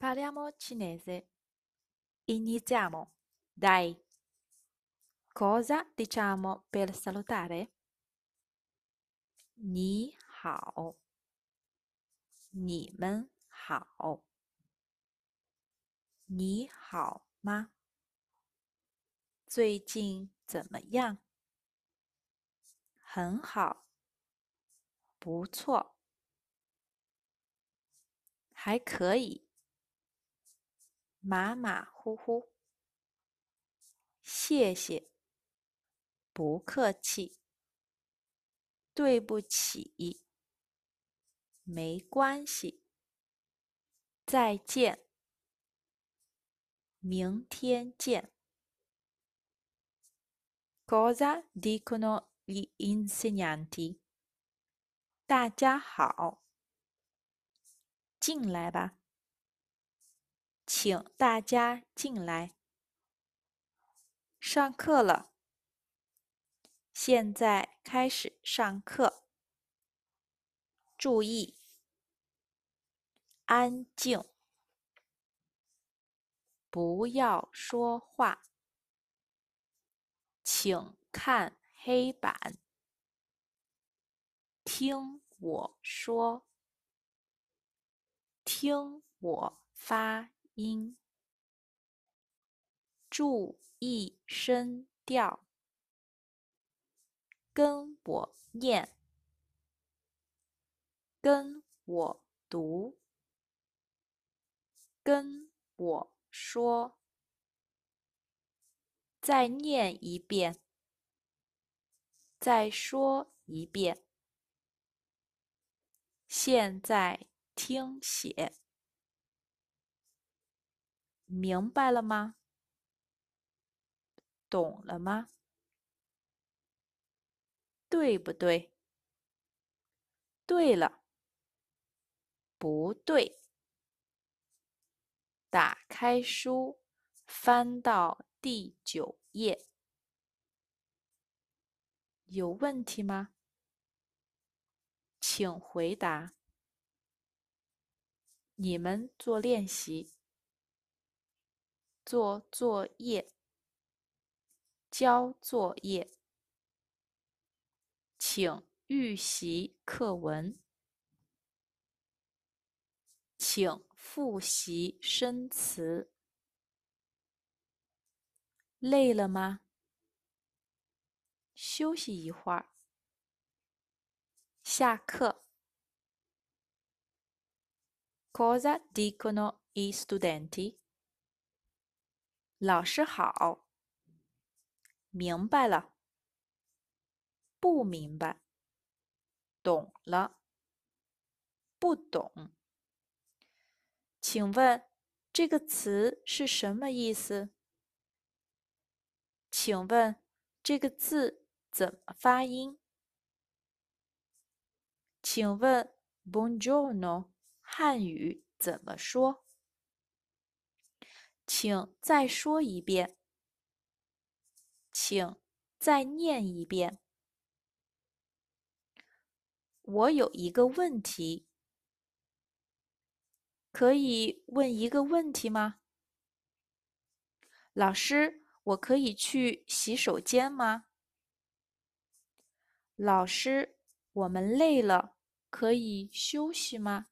Parliamo cinese. Iniziamo. Dai. Cosa diciamo per salutare? 你好，你们好，你好吗？最近怎么样？很好，不错，还可以， 马马虎虎。谢谢，不客气。对不起，没关系。再见，明天见。Cosa dicono gli insegnanti？大家好，进来吧，请大家进来。上课了，现在开始上课。注意，安静，不要说话。请看黑板，听我说，听我发音，注意声调，跟我念，跟我读，跟我说。再念一遍，再说一遍。现在听写，明白了吗？懂了吗？对不对？对了，不对。打开书，翻到。第九页，有问题吗？请回答。你们做练习，做作业，交作业，请预习课文，请复习生词。累了吗？休息一会儿。下课。Cosa dicono i studenti？老师好。明白了。不明白。懂了。不懂。请问这个词是什么意思？请问这个字怎么发音？请问 “Buongiorno” 汉语怎么说？请再说一遍。请再念一遍。我有一个问题，可以问一个问题吗？老师。我可以去洗手间吗？老师，我们累了，可以休息吗？